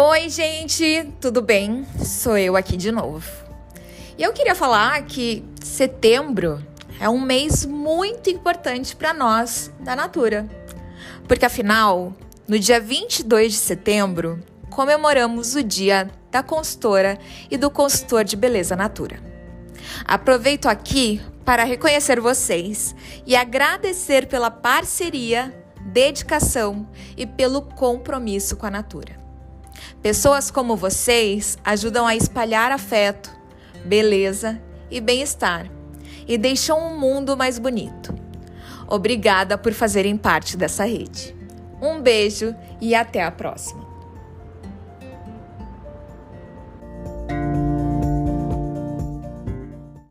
Oi, gente, tudo bem? Sou eu aqui de novo. E eu queria falar que setembro é um mês muito importante para nós da Natura. Porque afinal, no dia 22 de setembro, comemoramos o Dia da Consultora e do Consultor de Beleza Natura. Aproveito aqui para reconhecer vocês e agradecer pela parceria, dedicação e pelo compromisso com a Natura. Pessoas como vocês ajudam a espalhar afeto, beleza e bem-estar e deixam um mundo mais bonito. Obrigada por fazerem parte dessa rede. Um beijo e até a próxima!